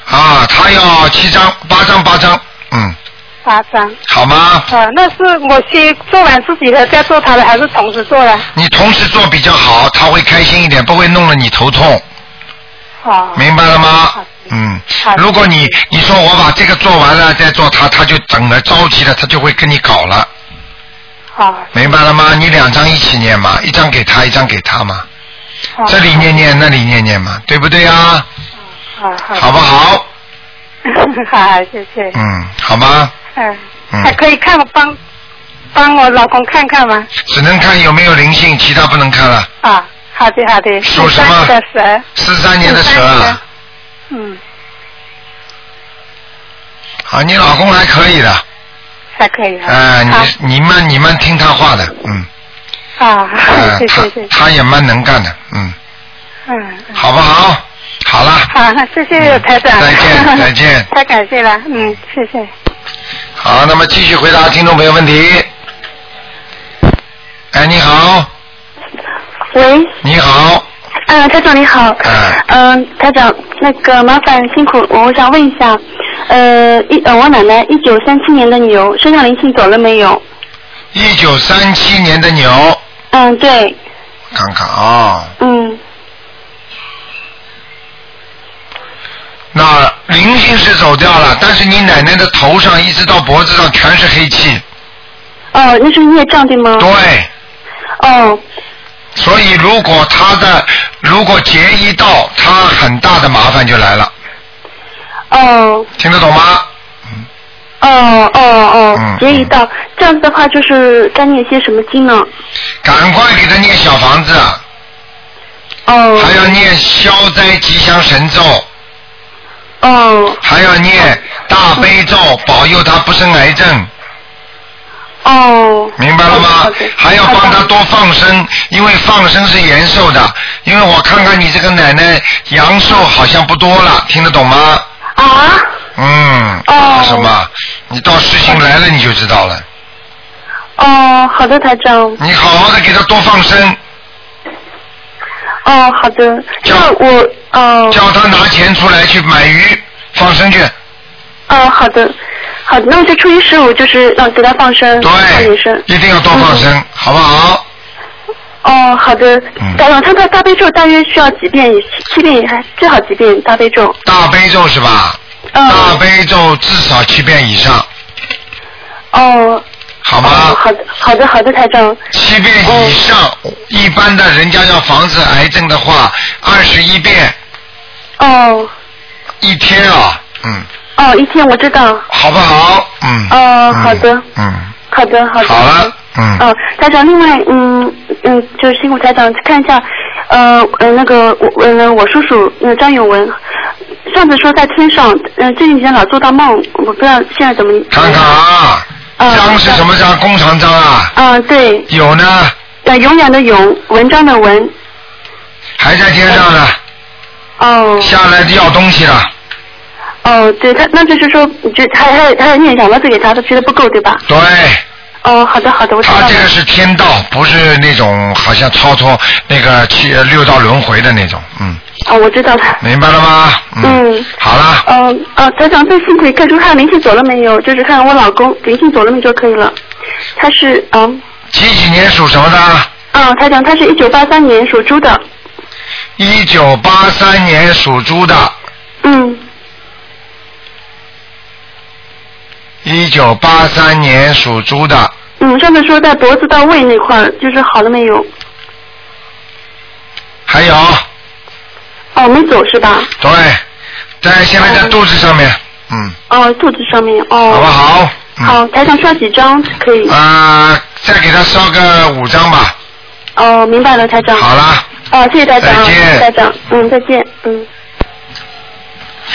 啊，他要七张、八张、八张，嗯，八张。好吗？啊，那是我先做完自己的再做他的，还是同时做的？你同时做比较好，他会开心一点，不会弄得你头痛，好。明白了吗好？嗯好，如果你你说我把这个做完了再做他，他就等了着急了，他就会跟你搞了，好。明白了吗？你两张一起念嘛，一张给他，一张给他嘛，好这里念念，那里念念嘛，对不对呀？好好。好不好？好，谢谢。嗯，好吗？嗯。嗯还可以看我帮帮我老公看看吗？只能看有没有灵性，其他不能看了。啊，好的好的。属什么43的蛇。四三年的蛇43啊，嗯，啊，你老公还可以的，还可以啊。哎、你你们你们听他话的，嗯，啊，呃谢谢谢谢。他他也蛮能干的，嗯，嗯。嗯好不好？好了，好，谢谢台长。再见 再见。太感谢了，嗯，谢谢。好，那么继续回答听众朋友问题。哎，你好，喂，你好，嗯，台长你好。哎。嗯，台长，那个麻烦辛苦，我想问一下，呃，一呃，我奶奶一九三七年的牛，身上灵性走了没有？一九三七年的牛，嗯，对，看看啊、嗯，那灵性是走掉了，但是你奶奶的头上一直到脖子上全是黑气，哦，那是孽障对吗？对，哦，所以如果他的如果劫一到，他很大的麻烦就来了，哦，听得懂吗？哦，哦，哦嗯，结一到，这样子的话就是该念些什么经呢？赶快给他念小房子，哦，还要念消灾吉祥神咒，哦，还要念大悲咒，保佑他不生癌症，哦，明白了吗？还要帮他多放生，因为放生是延寿的。因为我看看你这个奶奶阳寿好像不多了，听得懂吗？啊，嗯，哦什么？你到事情来了你就知道了。哦，好的，台长，你好好的给他多放生，哦，好的，叫那我，哦，叫他拿钱出来去买鱼放生去。哦，好的，好的，那我就初一十五就是让给他放生，放对女生，，一定要多放生，好不好？哦，好的嗯，他的大悲咒大约需要几遍？七七遍还最好几遍大悲咒？大悲咒是吧？嗯大嗯，悲咒至少七遍以上，哦，哦，好吗？好的，好的，好的，台长，七遍以上，一般的人家要防止癌症的话，二十一遍哦，一天啊，嗯，哦，一天我知道，好不好？嗯。哦嗯好的嗯，好的，好的，好了，嗯。哦，台长，另外，嗯嗯，就是辛苦台长看一下，呃呃，那个我呃我叔叔那个张永文，上次说在天上，嗯、最近几天老做到梦，我不知道现在怎么。看看啊，嗯章是什么章？工长章啊？嗯，对，有呢，呃，永远的永，文章的文。还在天上呢，哦下来要东西了。哦，对他，那就是说，就还还还要念小房子给他，他觉得不够，对吧？对，哦，好的好的，我知道了。他这个是天道，不是那种好像超脱那个七六道轮回的那种，嗯，哦，我知道了。明白了吗？嗯好了，嗯呃，台长，最辛苦看出看灵性走了没有？就是看我老公灵性走了没就可以了。他是嗯几几年属什么的？啊，台长，他是一九八三年属猪的。一九八三年属猪的，嗯，一九八三年属猪的，嗯，上次说在脖子到胃那块儿，就是好了没有？还有，哦，没走是吧？对，在现在在肚子上面，嗯，哦，肚子上面哦。好不好？嗯好，台上刷几张可以？啊，再给他烧个五张吧。哦，明白了，台长。好了，哦，谢谢台长，再见谢谢台长，嗯，再见，嗯。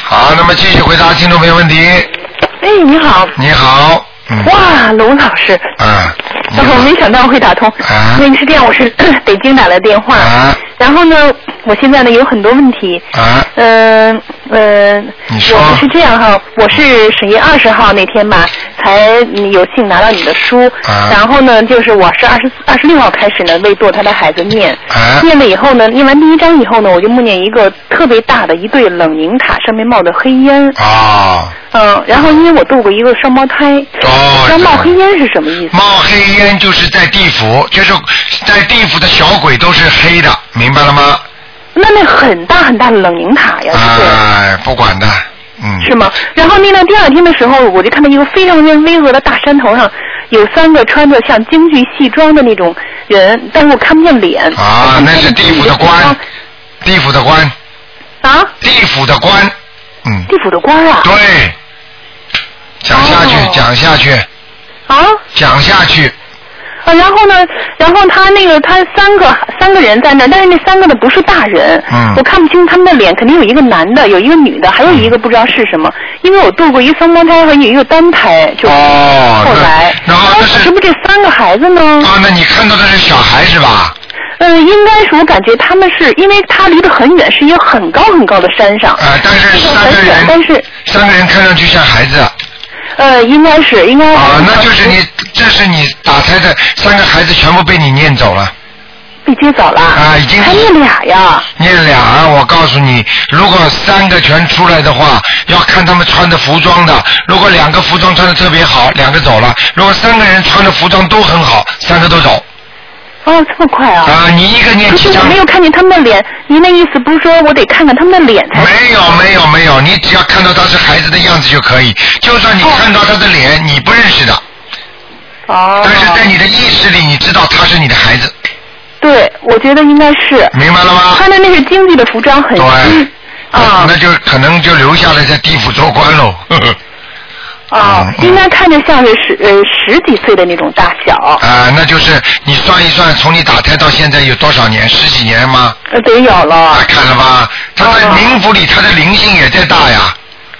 好，那么继续回答听众朋友问题。哎，你好，你好，嗯，哇，龙老师，啊，你然后好没想到会打通。啊。那个是这样，我是 北京打的电话，啊然后呢，我现在呢有很多问题。啊，嗯嗯，你说。我是这样哈，我是十月二十号那天吧，才有幸拿到你的书，啊。然后呢，就是我是二十二十六号开始呢为堕胎的孩子念，啊。念了以后呢，念完第一章以后呢，我就梦见一个特别大的一对冷凝塔，上面冒着黑烟，啊，嗯，然后因为我度过一个双胞胎，哦那冒黑烟是什么意思？冒黑烟就是在地府，就是在地府的小鬼都是黑的，明白了吗？那那很大很大的冷凝塔呀，是、哎，不管的，嗯，是吗？然后那到第二天的时候，我就看到一个非常非常巍峨的大山头上，有三个穿着像京剧戏装的那种人，但是我看不见脸。啊，那是地府的官，地府的官，啊，地府的官，嗯，地府的官啊。对，讲下去，哦讲下去，啊。讲下去，啊，然后呢，然后他那个他三个三个人在那，但是那三个呢不是大人，嗯我看不清他们的脸，肯定有一个男的，有一个女的，还有一个不知道是什么，因为我度过一个双胞胎和一个单胎，就是哦后来，那然后那是是不是这三个孩子呢？啊，那你看到的是小孩是吧？嗯，应该是我感觉他们是因为他离得很远，是一个很高很高的山上，啊，但是三个很远，但，是三个人看上去像孩子，呃，应该是应该啊，那就是你，这是你打胎的三个孩子全部被你念走了。被接走了啊已经还念俩呀，念俩，我告诉你，如果三个全出来的话，要看他们穿的服装的。如果两个服装穿的特别好，两个走了；如果三个人穿的服装都很好，三个都走。哦，这么快啊！啊，你一个念几张可是我？没有看见他们的脸，您的意思不是说我得看看他们的脸才？没有没有没有，你只要看到他是孩子的样子就可以。就算你看到他的脸，你不认识的，哦。但是在你的意识里，你知道他是你的孩子，对，我觉得应该是。明白了吗？穿的那是京剧的服装，很对新。啊那就可能就留下来在地府做官喽。呵 呵啊应该看着像是十呃十几岁的那种大小，啊，那就是你算一算，从你打胎到现在有多少年？十几年吗？呃，得有了啊，。看了吧？他在哦冥府里，他的灵性也在大呀，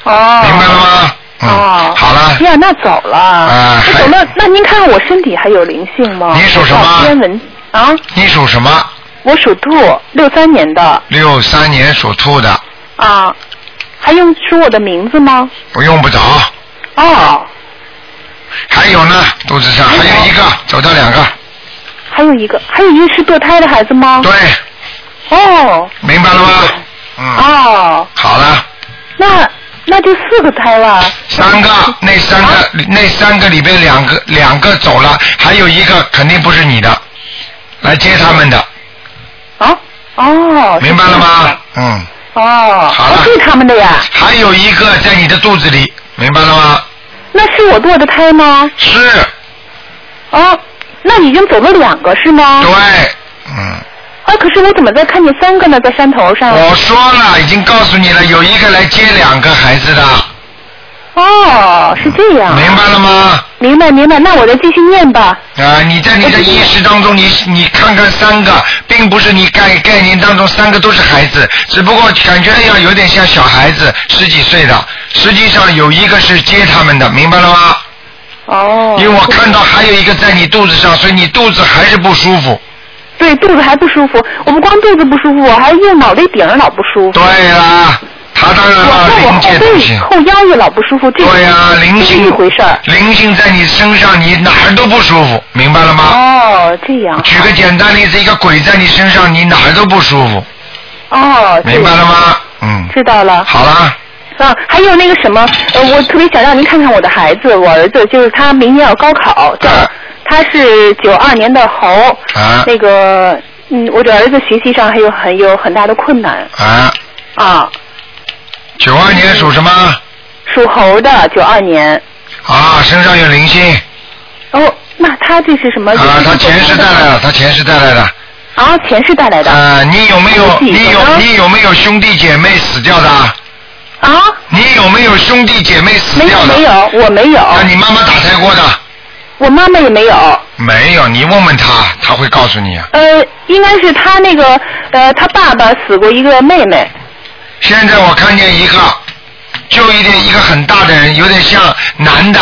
哦。明白了吗？嗯，哦。好了，呀，那走了。啊还那走了，那您看我身体还有灵性吗？你属什么天文啊，你属什么？我属兔，六三年的六三年属兔的，啊，还用说我的名字吗？不用不着。哦，还有呢，肚子上还有。一个，走到两个，还有一个，还有一个是堕胎的孩子吗？对，哦。明白了吗？嗯，哦，好了，那那就四个胎了。三个，那三个，那三个里边两个两个走了，还有一个肯定不是你的，来接他们的，啊？哦，明白了吗？嗯，哦，好了。他们的呀。还有一个在你的肚子里，明白了吗？那是我堕的胎吗？是，哦，那已经走了两个是吗？对，嗯，啊，可是我怎么在看见三个呢？在山头上。我说了，已经告诉你了，有一个来接两个孩子的，哦，是这样。明白了吗？明白明白，那我再继续念吧。啊，你在你的意识当中，你你看看三个，并不是你概概念当中三个都是孩子，只不过感觉要有点像小孩子，十几岁的，实际上有一个是接他们的，明白了吗？哦。因为我看到还有一个在你肚子上，所以你肚子还是不舒服。对，肚子还不舒服。我不光肚子不舒服，我还右脑袋顶儿老不舒服。对啦，他当然了，我我灵后背界东西。后腰也老不舒服，这个对呀、灵性一回事儿。灵性在你身上，你哪儿都不舒服，明白了吗？哦，这样。举个简单例子，一个鬼在你身上，你哪儿都不舒服，哦，明白了？吗？嗯，知道了。好了，啊，还有那个什么，呃，我特别想让您看看我的孩子，我儿子就是他明年要高考，叫、啊。他是九二年的猴，啊。那个嗯，我的儿子学习上还有很有很大的困难。啊，啊，九二年属什么？属猴的九二年，啊，身上有灵性。哦，那他这是什么？啊，他前世带来的，他前世带来的。啊，前世带来的。啊，你有没有你有你有没有兄弟姐妹死掉的？啊，你有没有兄弟姐妹死没掉的？有没有，我没有，那你妈妈打胎过的？我妈妈也没有。没有，你问问他，他会告诉你啊。呃，应该是他那个呃，他爸爸死过一个妹妹。现在我看见一个，就一点一个很大的人，有点像男的，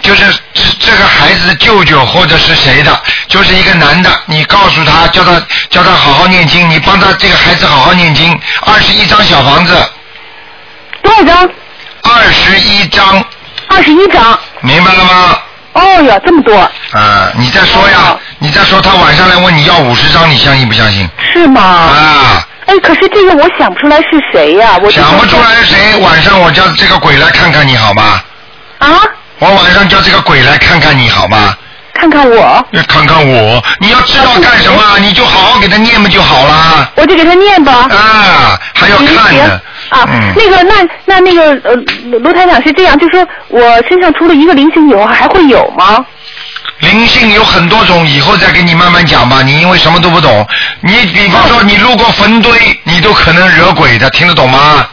就是这这个孩子的舅舅或者是谁的，就是一个男的。你告诉他，叫他叫他好好念经，你帮他这个孩子好好念经，二十一张小房子，多少张？二十一张，二十一张。明白了吗？哦哟，这么多，啊，你再说呀哦，你再说，他晚上来问你要五十张，你相信不相信？是吗？啊，哎，可是这个我想不出来是谁呀、我就想不出来是谁，晚上我叫这个鬼来看看你好吗？啊？我晚上叫这个鬼来看看你好吗？看看我，要看看我，你要知道干什么？你就好好给他念嘛就好了。我就给他念吧。啊，还要看呢。啊，嗯，那个，那那那个，呃，卢台长是这样，就说我身上除了一个灵性以后，还会有吗？灵性有很多种，以后再给你慢慢讲吧。你因为什么都不懂，你比方说你路过坟堆，你都可能惹鬼的，听得懂吗？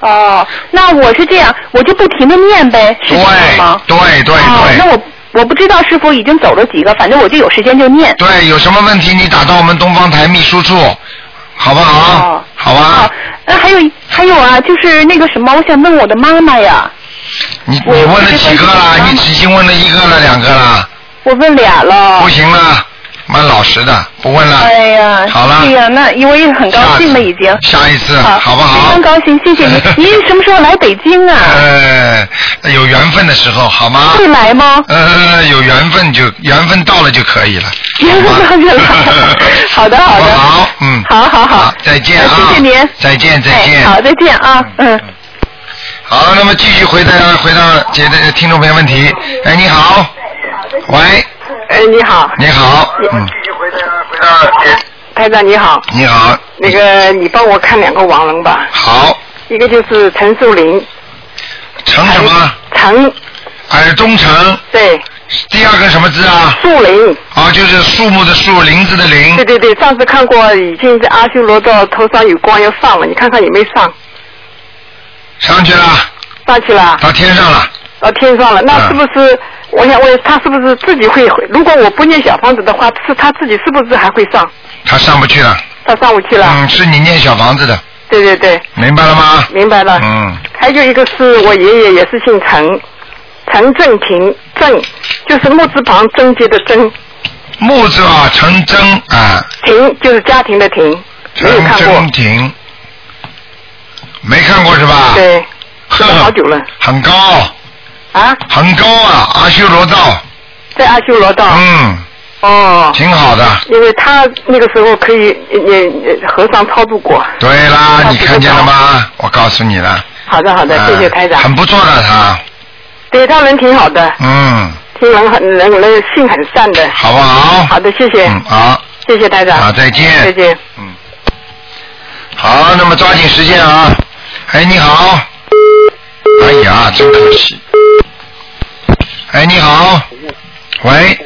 哦，那我是这样，我就不停的念呗，是对这样吗？对对哦，那对我我不知道是否已经走了几个，反正我就有时间就念。对，有什么问题你打到我们东方台秘书处，好不好哦？好吧啊，，那还有还有啊，就是那个什么，我想问我的妈妈呀，你你问了几个了？你已经问了一个了，两个了，我问俩了。不行了，蛮老实的，不问了。哎呀，好了对呀，那因为很高兴了，已经。下一次好，不好？非常高兴，谢谢您。您什么时候来北京啊？呃，有缘分的时候好吗？会来吗？呃，有缘分就缘分到了就可以了。缘分到就来 好的，好的。好嗯好好好。再见啊！谢谢您。再见再见。哎好，再见啊，嗯。好，那么继续回答回答接的听众朋友问题。哎，你好，喂，哎，你好，你好，嗯，台长你好，你好，那个你帮我看两个亡人吧，好，一个就是陈树林，陈什么？陈。耳东陈，对，第二个什么字啊？树林，啊，就是树木的树，林子的林。对。对对，上次看过，已经在阿修罗道头上有光要上了，你看看有没有上？上去了，上去了，到天上了。到天上了，那嗯。是不是？我想问他是不是自己会？如果我不念小房子的话，是他自己是不是还会上？他上不去了。他上不去了。嗯，是你念小房子的，对对对，明白了吗？明白了。嗯，还有一个是我爷爷也是姓陈，陈正平，正就是木字旁贞洁的贞，木字啊，陈真啊，廷就是家庭的庭，没有陈看过真。亭，没看过是吧？对，呵，好久了很高，啊，很高啊，阿修罗道，在阿修罗道。嗯，哦，挺好的。因为他那个时候可以也也和尚超度过。对啦，你看见了吗？我告诉你了。好的好的，谢谢台长。啊很不错的他，对他人挺好的，嗯，听人很人人性很善的。好不好？好的，谢谢，嗯，好，谢谢台长。好，再见。再见。嗯，好，那么抓紧时间啊！哎，你好。哎呀，真可惜。哎，你好。喂。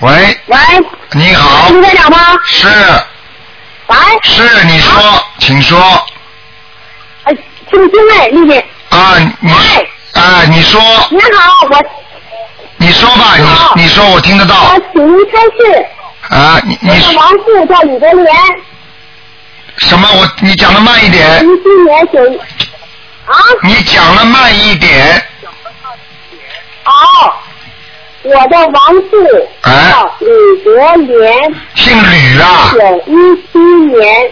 喂，喂，你好。卢台长吗？是喂，是，你说，请说。哎，听不清哎，丽姐。啊，你喂啊，你说，你好，我你说吧，你你说，我听得到我请您开示，啊，你我你的王父叫李德莲，什么？我你讲的慢一点，零七年九啊，你讲的慢一点。哦，我的王父哎。叫吕德莲，姓吕啊，九一七年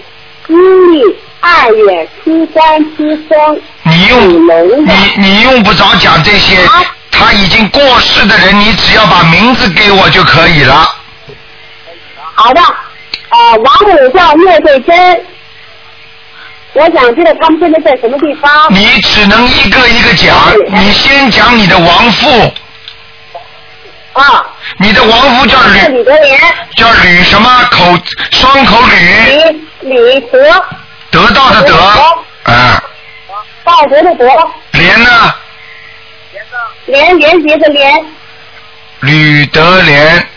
阴历二月初三出生，你用。你你用不着讲这些啊，他已经过世的人，你只要把名字给我就可以了。好的，呃，王母叫聂桂珍，我想知道他们现在在什么地方。你只能一个一个讲，你先讲你的亡父，啊，你的亡父叫吕吕，德莲，叫吕什么？口双口吕，吕吕德，得到的得，啊，道德的德，莲呢？连连结的连，吕德莲，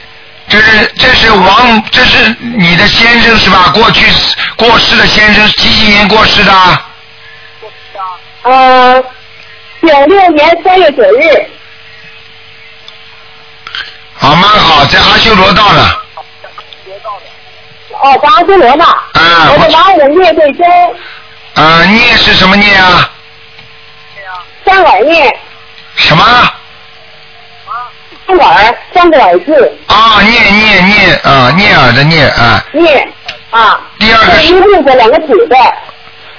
这是这是王，这是你的先生是吧？过去过世的先生，几几年过世的？呃，九六年三月九日，好，蛮好，在阿修罗道呢。哦，在阿修罗呢。啊我的王母聂桂珍，啊，念是什么念啊？三碗念，什么？三碗三个耳字，啊，念念念啊，聂耳的聂啊。聂啊。第二个是一个木字两个土的，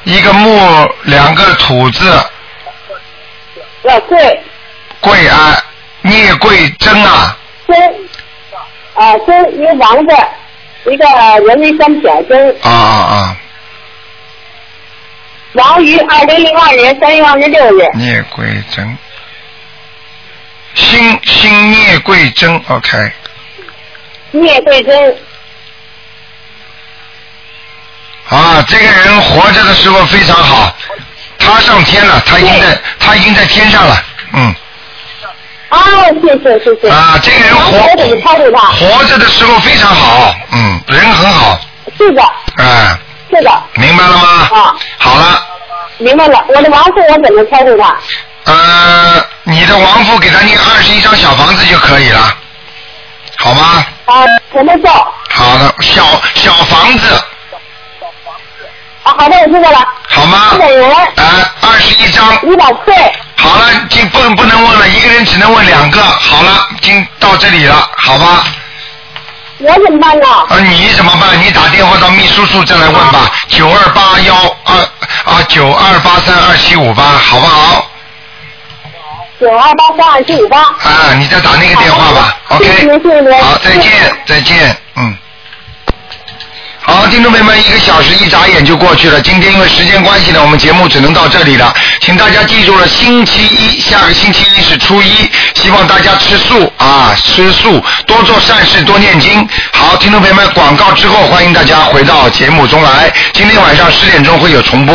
一个木，两个土字，要贵贵啊，聂贵珍啊。珍，啊珍一个王字，一个人民三撇珍。啊啊啊！王于二零零二年三月二十六日，聂贵珍，新新聂桂珍，OK。聂桂珍，啊，这个人活着的时候非常好，他上天了，他已经在他已经在天上了，嗯。哦，谢谢谢谢。啊，这个人活？活着的时候非常好，嗯，人很好，是的，啊，是的，明白了吗？啊，好了，明白了。我的王父我怎么超度他？呃，你的王父给他念二十一张小房子就可以了，好吗？啊，什么做？好的，小小房子，啊，好的，我知道了。好吗啊，二十一张，一百岁。好了，今不不能问了，一个人只能问两个，好了，今到这里了，好吧？我怎么办呢？啊，你怎么办？你打电话到秘书处再来问吧，九二八幺二啊九二八三二七五八，好不好？九二八三二七五八。啊，你再打那个电话吧，OK 谢谢您，谢谢。好，再见，再见，嗯。好，听众朋友们，一个小时一眨眼就过去了。今天因为时间关系呢，我们节目只能到这里了。请大家记住了，星期一，下个星期一是初一，希望大家吃素啊，吃素，多做善事，多念经。好，听众朋友们，广告之后，欢迎大家回到节目中来。今天晚上十点钟会有重播。